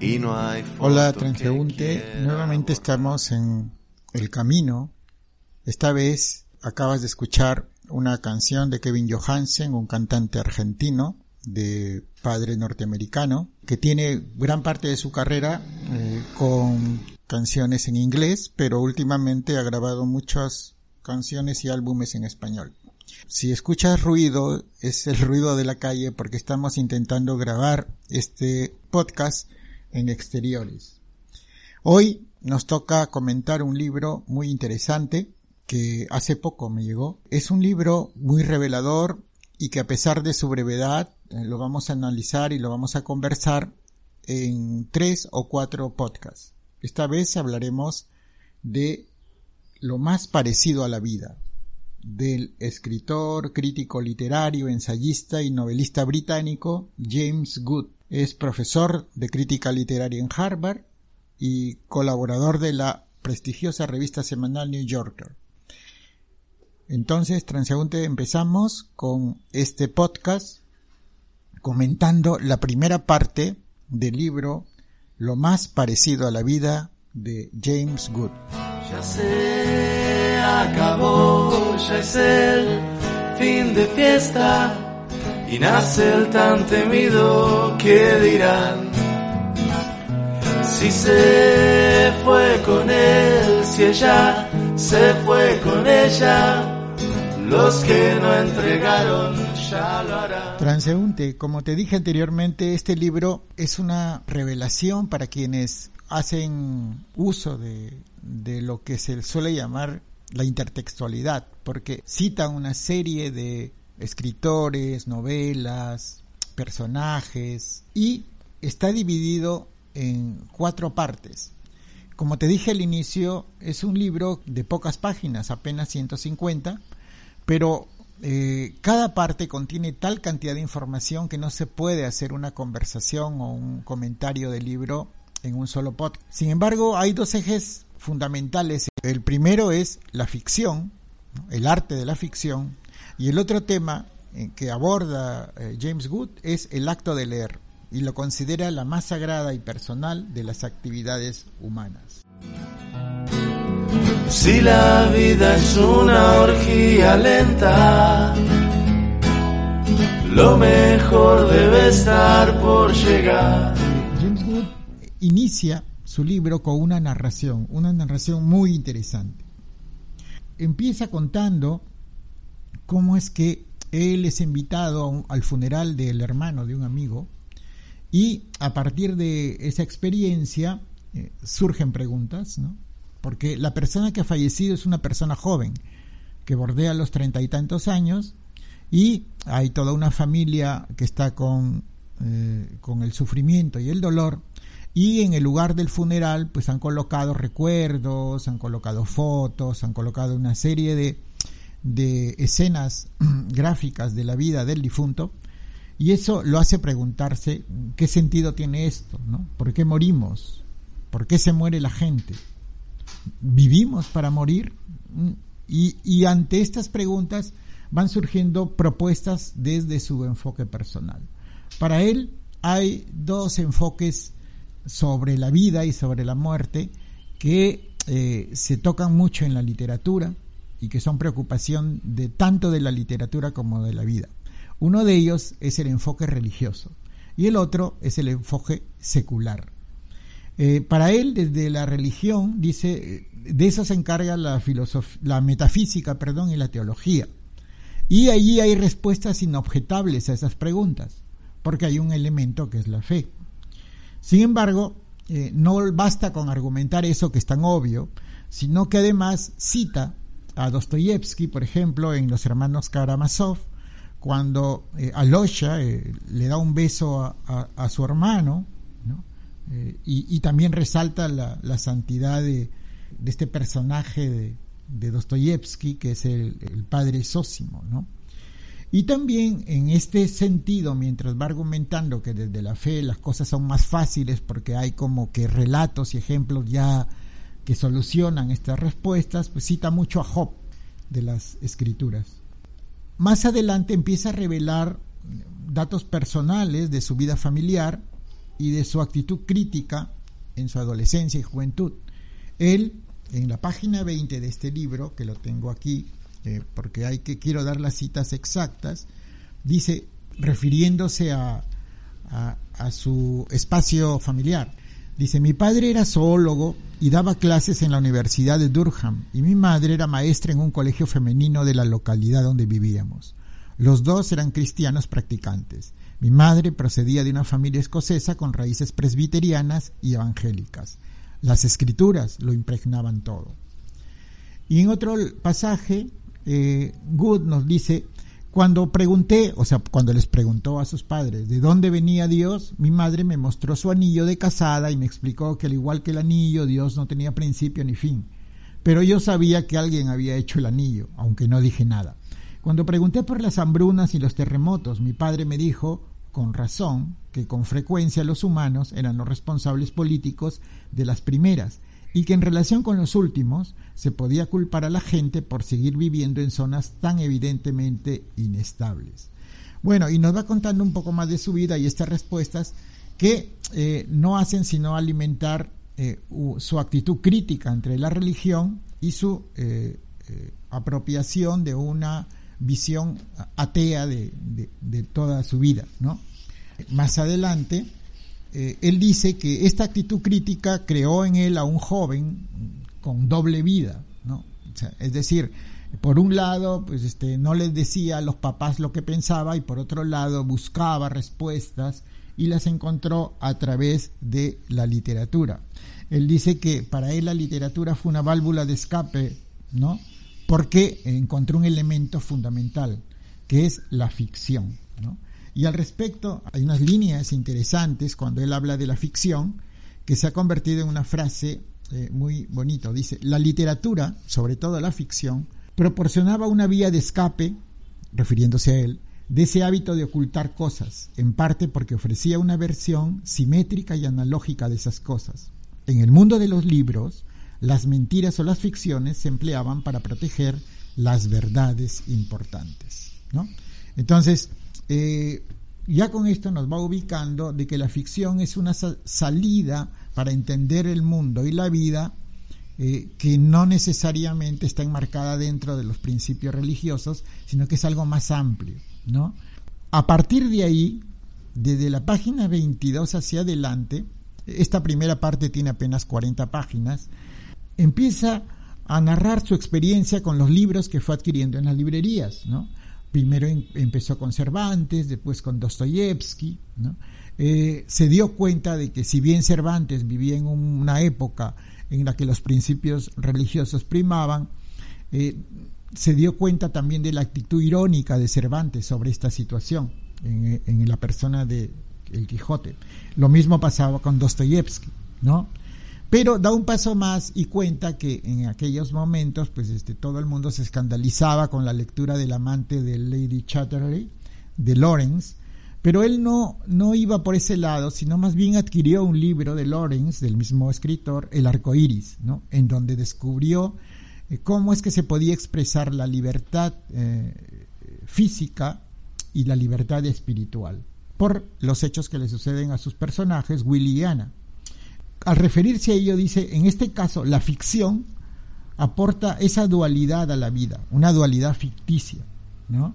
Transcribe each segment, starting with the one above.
y no hay Hola transeúnte, nuevamente estamos en El Camino. Esta vez acabas de escuchar una canción de Kevin Johansen, un cantante argentino de padre norteamericano, que tiene gran parte de su carrera eh, con canciones en inglés, pero últimamente ha grabado muchas canciones y álbumes en español. Si escuchas ruido, es el ruido de la calle porque estamos intentando grabar este podcast en exteriores. Hoy nos toca comentar un libro muy interesante que hace poco me llegó. Es un libro muy revelador y que a pesar de su brevedad eh, lo vamos a analizar y lo vamos a conversar en tres o cuatro podcasts. Esta vez hablaremos de lo más parecido a la vida del escritor, crítico literario, ensayista y novelista británico James Good. Es profesor de crítica literaria en Harvard y colaborador de la prestigiosa revista semanal New Yorker. Entonces, transeúnte, empezamos con este podcast comentando la primera parte del libro Lo más parecido a la vida de James Good. Ya se acabó, ya es el fin de fiesta y nace el tan temido que dirán. Si se fue con él, si ella se fue con ella, los que no entregaron ya lo harán. Transeúnte, como te dije anteriormente, este libro es una revelación para quienes hacen uso de, de lo que se suele llamar la intertextualidad, porque cita una serie de escritores, novelas, personajes y está dividido en cuatro partes. Como te dije al inicio, es un libro de pocas páginas, apenas 150, pero eh, cada parte contiene tal cantidad de información que no se puede hacer una conversación o un comentario del libro en un solo podcast. Sin embargo, hay dos ejes fundamentales. El primero es la ficción, el arte de la ficción, y el otro tema eh, que aborda eh, James Good es el acto de leer y lo considera la más sagrada y personal de las actividades humanas. Si la vida es una orgía lenta, lo mejor debe estar por llegar. James Good inicia su libro con una narración, una narración muy interesante. Empieza contando cómo es que él es invitado al funeral del hermano de un amigo y a partir de esa experiencia eh, surgen preguntas, ¿no? Porque la persona que ha fallecido es una persona joven, que bordea los treinta y tantos años, y hay toda una familia que está con, eh, con el sufrimiento y el dolor, y en el lugar del funeral pues han colocado recuerdos, han colocado fotos, han colocado una serie de, de escenas gráficas de la vida del difunto y eso lo hace preguntarse qué sentido tiene esto, ¿no? ¿Por qué morimos? ¿Por qué se muere la gente? ¿Vivimos para morir? Y, y ante estas preguntas van surgiendo propuestas desde su enfoque personal. Para él hay dos enfoques sobre la vida y sobre la muerte que eh, se tocan mucho en la literatura y que son preocupación de tanto de la literatura como de la vida. Uno de ellos es el enfoque religioso y el otro es el enfoque secular. Eh, para él, desde la religión, dice, de eso se encarga la, la metafísica perdón, y la teología. Y allí hay respuestas inobjetables a esas preguntas, porque hay un elemento que es la fe. Sin embargo, eh, no basta con argumentar eso que es tan obvio, sino que además cita a Dostoyevsky, por ejemplo, en Los Hermanos Karamazov, cuando eh, Alosha eh, le da un beso a, su hermano, y, también resalta la, santidad de, este personaje de, Dostoyevsky, que es el, padre Sósimo. Y también en este sentido, mientras va argumentando que desde la fe las cosas son más fáciles porque hay como que relatos y ejemplos ya que solucionan estas respuestas, pues cita mucho a Job de las escrituras. Más adelante empieza a revelar datos personales de su vida familiar y de su actitud crítica en su adolescencia y juventud. Él, en la página 20 de este libro, que lo tengo aquí, eh, porque hay que quiero dar las citas exactas, dice, refiriéndose a, a, su espacio familiar, dice, mi padre era zoólogo y daba clases en la Universidad de Durham y mi madre era maestra en un colegio femenino de la localidad donde vivíamos. Los dos eran cristianos practicantes. Mi madre procedía de una familia escocesa con raíces presbiterianas y evangélicas. Las escrituras lo impregnaban todo. Y en otro pasaje eh, Good nos dice, cuando pregunté, o sea, cuando les preguntó a sus padres de dónde venía Dios, mi madre me mostró su anillo de casada y me explicó que al igual que el anillo, Dios no tenía principio ni fin. Pero yo sabía que alguien había hecho el anillo, aunque no dije nada. Cuando pregunté por las hambrunas y los terremotos, mi padre me dijo, con razón, que con frecuencia los humanos eran los responsables políticos de las primeras y que en relación con los últimos se podía culpar a la gente por seguir viviendo en zonas tan evidentemente inestables. Bueno, y nos va contando un poco más de su vida y estas respuestas que eh, no hacen sino alimentar eh, su actitud crítica entre la religión y su eh, apropiación de una visión atea de, de, toda su vida. ¿no? Más adelante, eh, él dice que esta actitud crítica creó en él a un joven con doble vida, ¿no? es decir, por un lado, pues este, no les decía a los papás lo que pensaba y por otro lado buscaba respuestas y las encontró a través de la literatura. Él dice que para él la literatura fue una válvula de escape, ¿no? Porque encontró un elemento fundamental, que es la ficción, ¿no? Y al respecto, hay unas líneas interesantes cuando él habla de la ficción, que se ha convertido en una frase eh, muy bonita. Dice, la literatura, sobre todo la ficción, proporcionaba una vía de escape, refiriéndose a él, de ese hábito de ocultar cosas, en parte porque ofrecía una versión simétrica y analógica de esas cosas. En el mundo de los libros, las mentiras o las ficciones se empleaban para proteger las verdades importantes. ¿no? Entonces, eh, ya con esto nos va ubicando de que la ficción es una salida para entender el mundo y la vida eh, que no necesariamente está enmarcada dentro de los principios religiosos, sino que es algo más amplio, ¿no? A partir de ahí, desde la página 22 hacia adelante, esta primera parte tiene apenas 40 páginas, empieza a narrar su experiencia con los libros que fue adquiriendo en las librerías, ¿no? Primero empezó con Cervantes, después con Dostoyevsky, eh, se dio cuenta de que si bien Cervantes vivía en una época en la que los principios religiosos primaban, eh, se dio cuenta también de la actitud irónica de Cervantes sobre esta situación en, en la persona de El Quijote. Lo mismo pasaba con Dostoyevsky, ¿no? Pero da un paso más y cuenta que en aquellos momentos, pues este, todo el mundo se escandalizaba con la lectura del amante de Lady Chatterley, de Lawrence, pero él no, no iba por ese lado, sino más bien adquirió un libro de Lawrence, del mismo escritor, El arco iris, ¿no? en donde descubrió eh, cómo es que se podía expresar la libertad eh, física y la libertad espiritual por los hechos que le suceden a sus personajes, Willy y Anna al referirse a ello dice, en este caso, la ficción aporta esa dualidad a la vida, una dualidad ficticia, ¿no?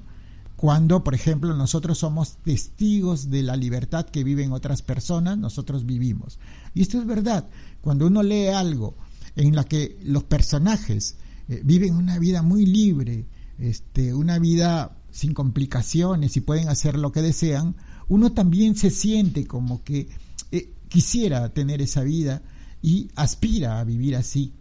Cuando, por ejemplo, nosotros somos testigos de la libertad que viven otras personas, nosotros vivimos. Y esto es verdad. Cuando uno lee algo en la que los personajes eh, viven una vida muy libre, este, una vida sin complicaciones y pueden hacer lo que desean, uno también se siente como que quisiera tener esa vida y aspira a vivir así.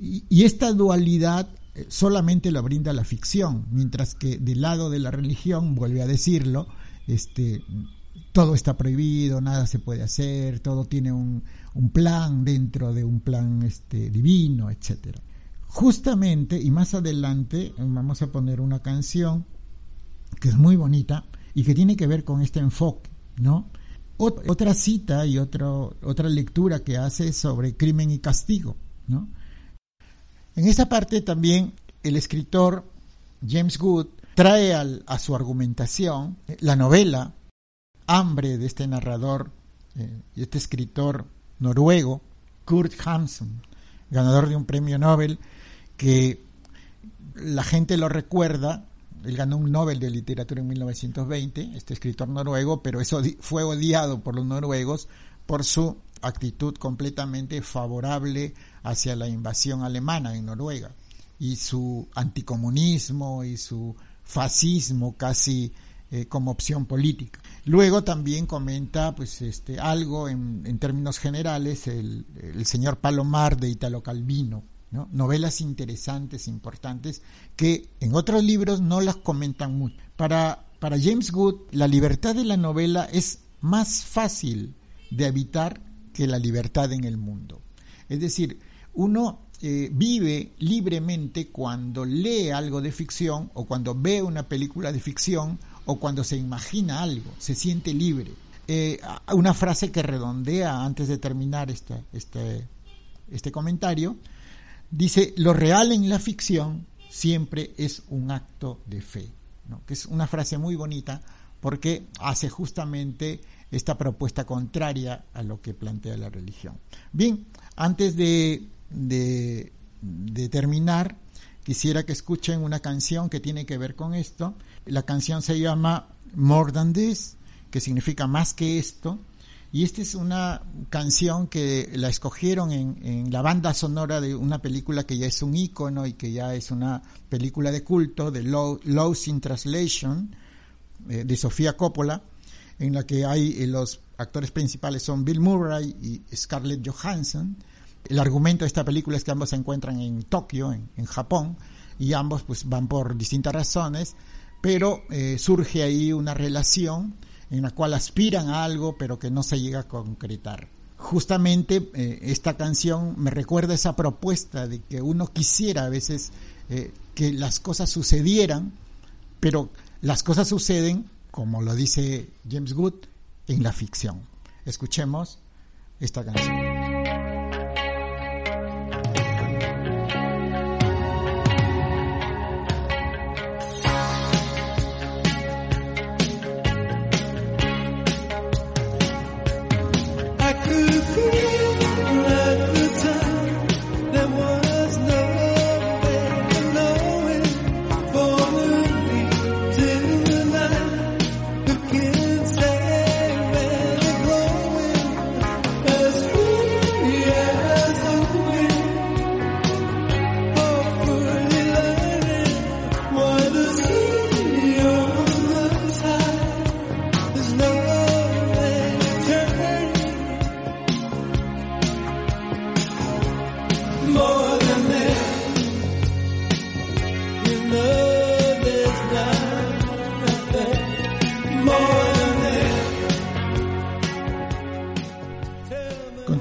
Y, esta dualidad eh, solamente lo brinda la ficción, mientras que del lado de la religión, vuelve a decirlo, este, todo está prohibido, nada se puede hacer, todo tiene un, un plan dentro de un plan este, divino, etcétera. Justamente, y más adelante vamos a poner una canción que es muy bonita y que tiene que ver con este enfoque, ¿no? Otra cita y otro, otra lectura que hace sobre crimen y castigo, ¿no? En esa parte también el escritor James Good trae a su argumentación la novela Hambre de este narrador eh, y este escritor noruego, Kurt Hansen, ganador de un premio Nobel, que la gente lo recuerda, él ganó un Nobel de Literatura en 1920, este escritor noruego, pero eso fue odiado por los noruegos por su actitud completamente favorable hacia la invasión alemana en Noruega y su anticomunismo y su fascismo casi eh, como opción política. Luego también comenta pues este algo en, términos generales el, señor Palomar de Italo Calvino, novelas interesantes, importantes, que en otros libros no las comentan mucho. Para, para James Good, la libertad de la novela es más fácil de evitar que la libertad en el mundo. Es decir, uno eh, vive libremente cuando lee algo de ficción o cuando ve una película de ficción o cuando se imagina algo, se siente libre. Eh, una frase que redondea antes de terminar este, este comentario, dice, lo real en la ficción siempre es un acto de fe, que es una frase muy bonita porque hace justamente esta propuesta contraria a lo que plantea la religión. Bien, antes de, de, terminar, quisiera que escuchen una canción que tiene que ver con esto. La canción se llama More Than This, que significa más que esto. Y esta es una canción que la escogieron en, la banda sonora de una película que ya es un ícono y que ya es una película de culto, de Lost in Translation, eh, de Sofía Coppola en la que hay eh, los actores principales son Bill Murray y Scarlett Johansson. El argumento de esta película es que ambos se encuentran en Tokio, en, Japón, y ambos pues van por distintas razones, pero eh, surge ahí una relación en la cual aspiran a algo pero que no se llega a concretar. Justamente eh, esta canción me recuerda esa propuesta de que uno quisiera a veces que las cosas sucedieran, pero las cosas suceden como lo dice James Good, en la ficción. Escuchemos esta canción.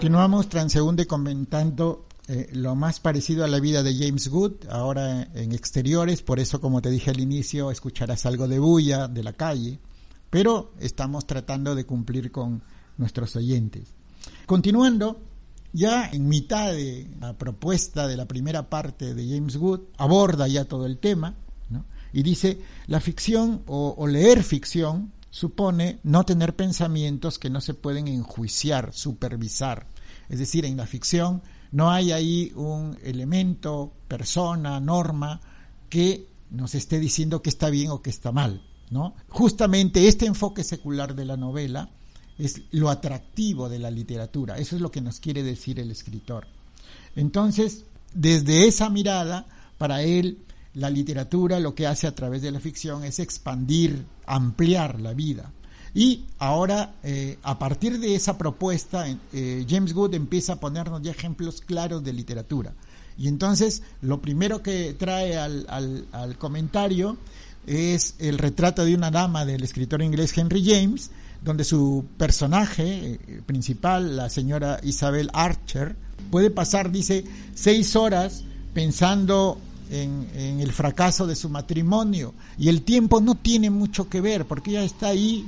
Continuamos transeúnde comentando eh, lo más parecido a la vida de James Good, ahora en exteriores, por eso como te dije al inicio, escucharás algo de bulla de la calle, pero estamos tratando de cumplir con nuestros oyentes. Continuando, ya en mitad de la propuesta de la primera parte de James Good, aborda ya todo el tema, y dice, la ficción o leer ficción supone no tener pensamientos que no se pueden enjuiciar, supervisar, Es decir, en la ficción no hay ahí un elemento, persona, norma que nos esté diciendo que está bien o que está mal. ¿no? Justamente este enfoque secular de la novela es lo atractivo de la literatura. Eso es lo que nos quiere decir el escritor. Entonces, desde esa mirada, para él, la literatura lo que hace a través de la ficción es expandir, ampliar la vida. Y ahora, eh, a partir de esa propuesta, eh, James Good empieza a ponernos ya ejemplos claros de literatura. Y entonces, lo primero que trae al, al comentario es el retrato de una dama del escritor inglés Henry James, donde su personaje eh, principal, la señora Isabel Archer, puede pasar, dice, seis horas pensando en, el fracaso de su matrimonio. Y el tiempo no tiene mucho que ver porque ella está ahí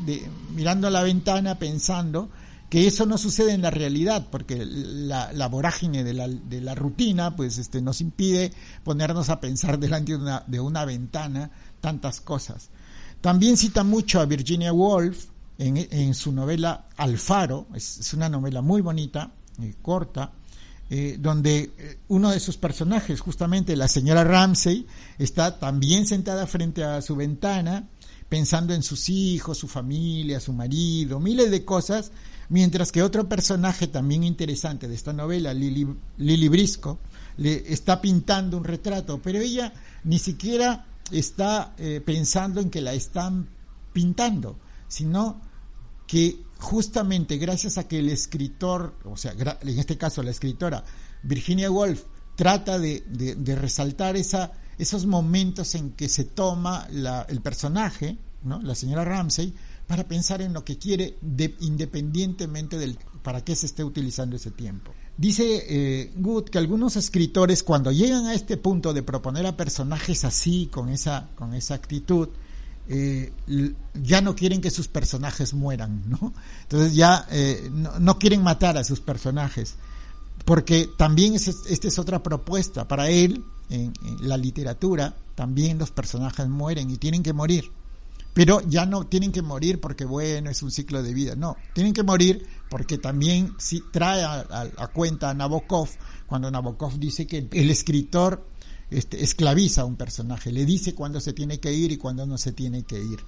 mirando a la ventana pensando que eso no sucede en la realidad porque la, vorágine de la, de la, rutina pues este nos impide ponernos a pensar delante de una, de una ventana tantas cosas. También cita mucho a Virginia Woolf en, en su novela Alfaro. Es, es una novela muy bonita y corta eh, donde eh, uno de sus personajes, justamente la señora Ramsey, está también sentada frente a su ventana, pensando en sus hijos, su familia, su marido, miles de cosas, mientras que otro personaje también interesante de esta novela, Lily, Lily Brisco, le está pintando un retrato, pero ella ni siquiera está eh, pensando en que la están pintando, sino que justamente gracias a que el escritor, o sea, en este caso la escritora Virginia Woolf, trata de, resaltar esa, esos momentos en que se toma el personaje, ¿no? la señora Ramsey, para pensar en lo que quiere independientemente del para qué se esté utilizando ese tiempo. Dice eh, Good que algunos escritores cuando llegan a este punto de proponer a personajes así, con esa, con esa actitud, eh, ya no quieren que sus personajes mueran, ¿no? Entonces ya eh, no, quieren matar a sus personajes, porque también esta es otra propuesta. Para él, en, la literatura, también los personajes mueren y tienen que morir. Pero ya no tienen que morir porque, bueno, es un ciclo de vida. No, tienen que morir porque también si trae a cuenta a Nabokov, cuando Nabokov dice que el escritor este, esclaviza a un personaje, le dice cuándo se tiene que ir y cuándo no se tiene que ir.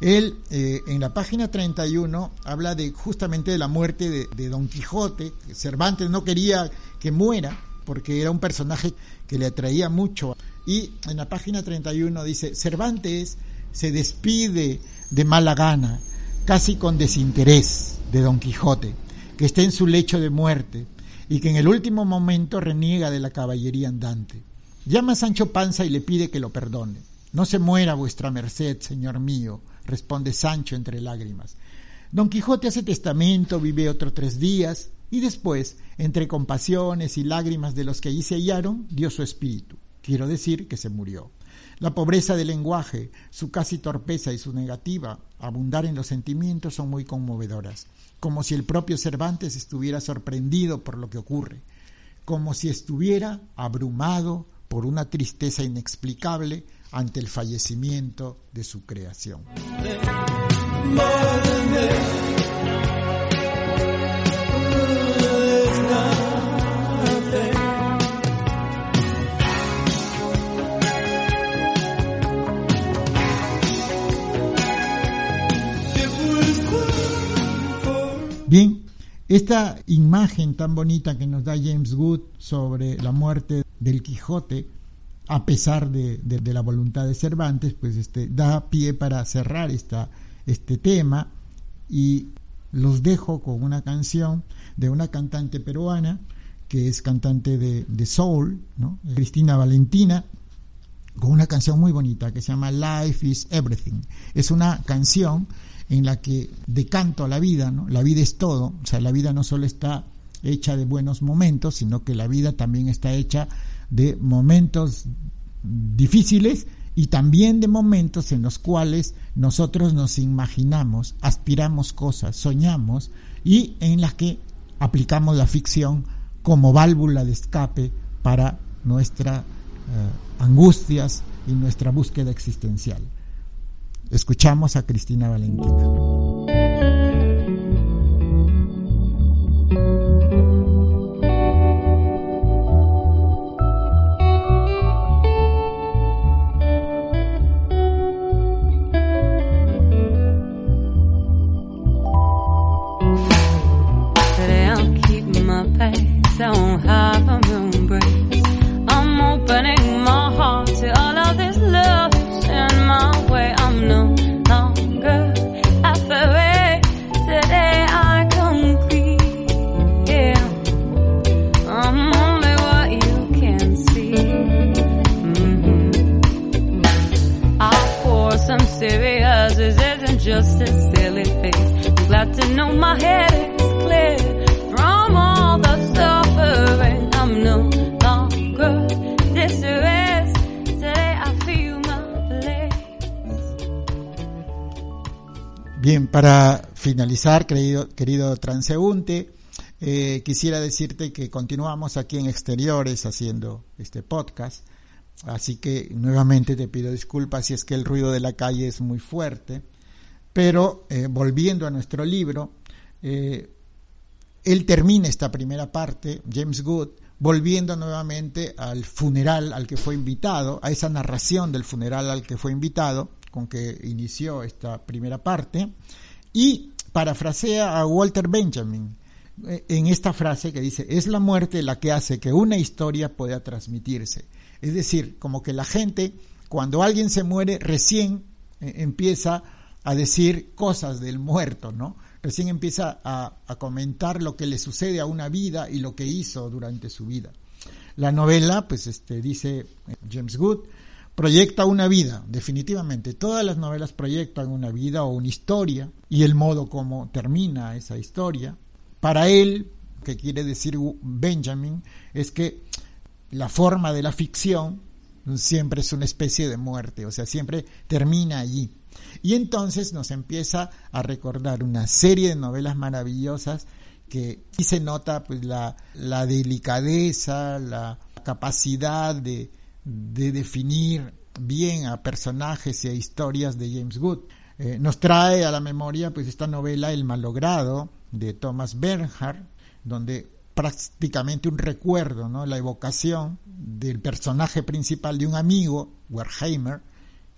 Él, eh, en la página 31, habla de justamente de la muerte de, Don Quijote. Cervantes no quería que muera porque era un personaje que le atraía mucho. Y en la página 31 dice, Cervantes se despide de mala gana, casi con desinterés, de Don Quijote, que está en su lecho de muerte y que en el último momento reniega de la caballería andante. Llama a Sancho Panza y le pide que lo perdone. No se muera vuestra merced, señor mío, responde Sancho entre lágrimas. Don Quijote hace testamento, vive otros tres días, y después, entre compasiones y lágrimas de los que allí se hallaron, dio su espíritu. Quiero decir que se murió. La pobreza del lenguaje, su casi torpeza y su negativa abundar en los sentimientos son muy conmovedoras, como si el propio Cervantes estuviera sorprendido por lo que ocurre, como si estuviera abrumado por una tristeza inexplicable ante el fallecimiento de su creación. Bien, esta imagen tan bonita que nos da James Wood sobre la muerte del Quijote, a pesar de, la voluntad de Cervantes, pues este, da pie para cerrar esta, este tema y los dejo con una canción de una cantante peruana que es cantante de, soul, Cristina Valentina, con una canción muy bonita que se llama Life is Everything. Es una canción en la que decanto a la vida, ¿no? La vida es todo, o sea, la vida no solo está hecha de buenos momentos, sino que la vida también está hecha de momentos difíciles y también de momentos en los cuales nosotros nos imaginamos, aspiramos cosas, soñamos y en las que aplicamos la ficción como válvula de escape para nuestras eh, angustias y nuestra búsqueda existencial. Escuchamos a Cristina Valentina. Para finalizar, querido, transeúnte, eh, quisiera decirte que continuamos aquí en exteriores haciendo este podcast. Así que nuevamente te pido disculpas si es que el ruido de la calle es muy fuerte. Pero eh, volviendo a nuestro libro, eh, él termina esta primera parte, James Good, volviendo nuevamente al funeral al que fue invitado, a esa narración del funeral al que fue invitado, con que inició esta primera parte, y parafrasea a Walter Benjamin eh, en esta frase que dice, es la muerte la que hace que una historia pueda transmitirse. Es decir, como que la gente, cuando alguien se muere, recién eh, empieza a decir cosas del muerto, ¿no? Recién empieza a, a, comentar lo que le sucede a una vida y lo que hizo durante su vida. La novela, pues este, dice James Good, proyecta una vida, definitivamente. Todas las novelas proyectan una vida o una historia y el modo como termina esa historia. Para él, que quiere decir Benjamin, es que la forma de la ficción siempre es una especie de muerte, o sea, siempre termina allí. Y entonces nos empieza a recordar una serie de novelas maravillosas que sí se nota pues la, la delicadeza, la capacidad de, de, definir bien a personajes y a historias de James Wood. Eh, nos trae a la memoria pues esta novela El malogrado de Thomas Bernhard, donde prácticamente un recuerdo, ¿no? la evocación del personaje principal de un amigo, Werheimer,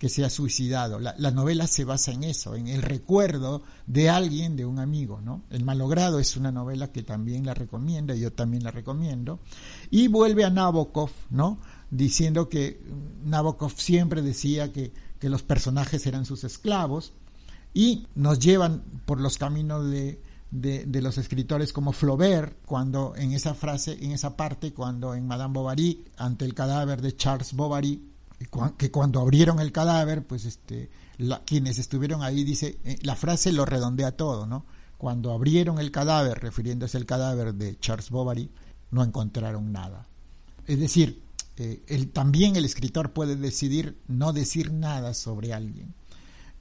que se ha suicidado. La, la, novela se basa en eso, en el recuerdo de alguien, de un amigo. ¿no? El malogrado es una novela que también la recomienda, yo también la recomiendo. Y vuelve a Nabokov, ¿no? diciendo que Nabokov siempre decía que, que los personajes eran sus esclavos y nos llevan por los caminos de, de, de, los escritores como Flaubert, cuando en esa frase, en esa parte, cuando en Madame Bovary, ante el cadáver de Charles Bovary, que cuando abrieron el cadáver, pues este, quienes estuvieron ahí, dice, eh, la frase lo redondea todo, ¿no? Cuando abrieron el cadáver, refiriéndose al cadáver de Charles Bovary, no encontraron nada. Es decir, eh, también el escritor puede decidir no decir nada sobre alguien.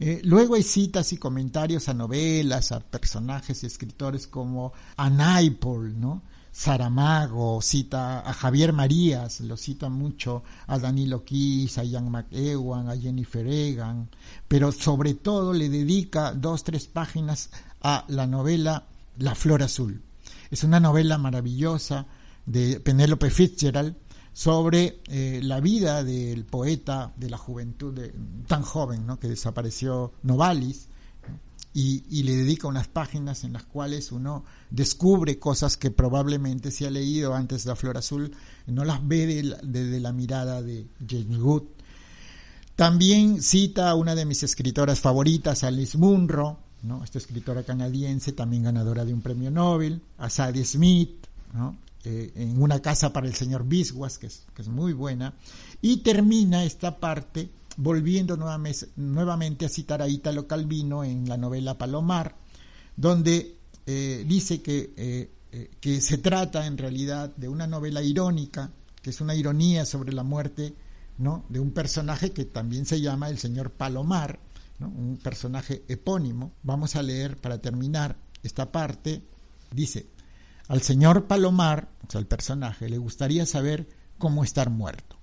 Eh, luego hay citas y comentarios a novelas, a personajes y escritores como a Naipaul, ¿no? Saramago, cita a Javier Marías, lo cita mucho, a Danilo Kiss, a Ian McEwan, a Jennifer Egan, pero sobre todo le dedica dos, tres páginas a la novela La Flor Azul. Es una novela maravillosa de Penélope Fitzgerald sobre eh, la vida del poeta de la juventud de, tan joven, ¿no? que desapareció Novalis, y, le dedica unas páginas en las cuales uno descubre cosas que probablemente se ha leído antes de La Flor Azul, no las ve desde de, de la mirada de James Wood. También cita a una de mis escritoras favoritas, Alice Munro, ¿no? esta escritora canadiense, también ganadora de un premio Nobel, a Sadie Smith, ¿no? eh, en una casa para el señor Biswas, que es, que es muy buena, y termina esta parte volviendo nuevamente, a citar a Italo Calvino en la novela Palomar, donde eh, dice que, eh, eh, que se trata en realidad de una novela irónica, que es una ironía sobre la muerte ¿no? de un personaje que también se llama el señor Palomar, ¿no? un personaje epónimo. Vamos a leer para terminar esta parte. Dice, al señor Palomar, o sea, el personaje, le gustaría saber cómo estar muerto.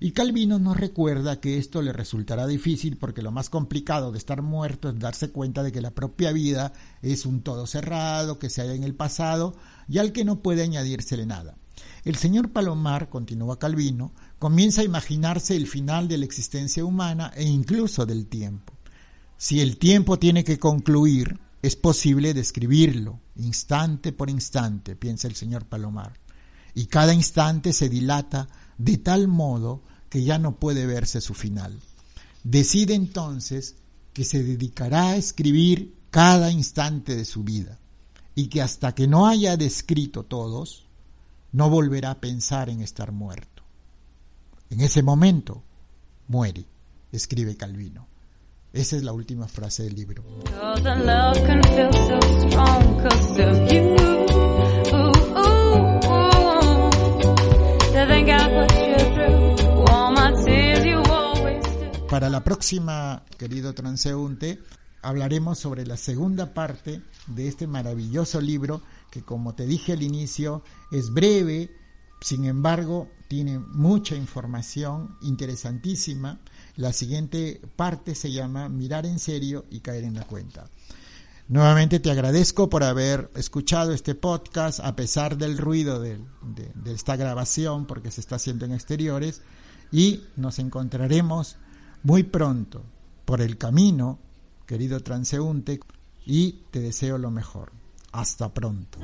Y Calvino nos recuerda que esto le resultará difícil porque lo más complicado de estar muerto es darse cuenta de que la propia vida es un todo cerrado, que se halla en el pasado y al que no puede añadírsele nada. El señor Palomar, continúa Calvino, comienza a imaginarse el final de la existencia humana e incluso del tiempo. Si el tiempo tiene que concluir, es posible describirlo, instante por instante, piensa el señor Palomar, y cada instante se dilata de tal modo que ya no puede verse su final. Decide entonces que se dedicará a escribir cada instante de su vida y que hasta que no haya descrito todos, no volverá a pensar en estar muerto. En ese momento muere, escribe Calvino. Esa es la última frase del libro. Para la próxima, querido transeúnte, hablaremos sobre la segunda parte de este maravilloso libro que como te dije al inicio es breve, sin embargo tiene mucha información interesantísima. La siguiente parte se llama Mirar en serio y caer en la cuenta. Nuevamente te agradezco por haber escuchado este podcast a pesar del ruido de, esta grabación porque se está haciendo en exteriores y nos encontraremos muy pronto por el camino, querido transeúnte, y te deseo lo mejor. Hasta pronto.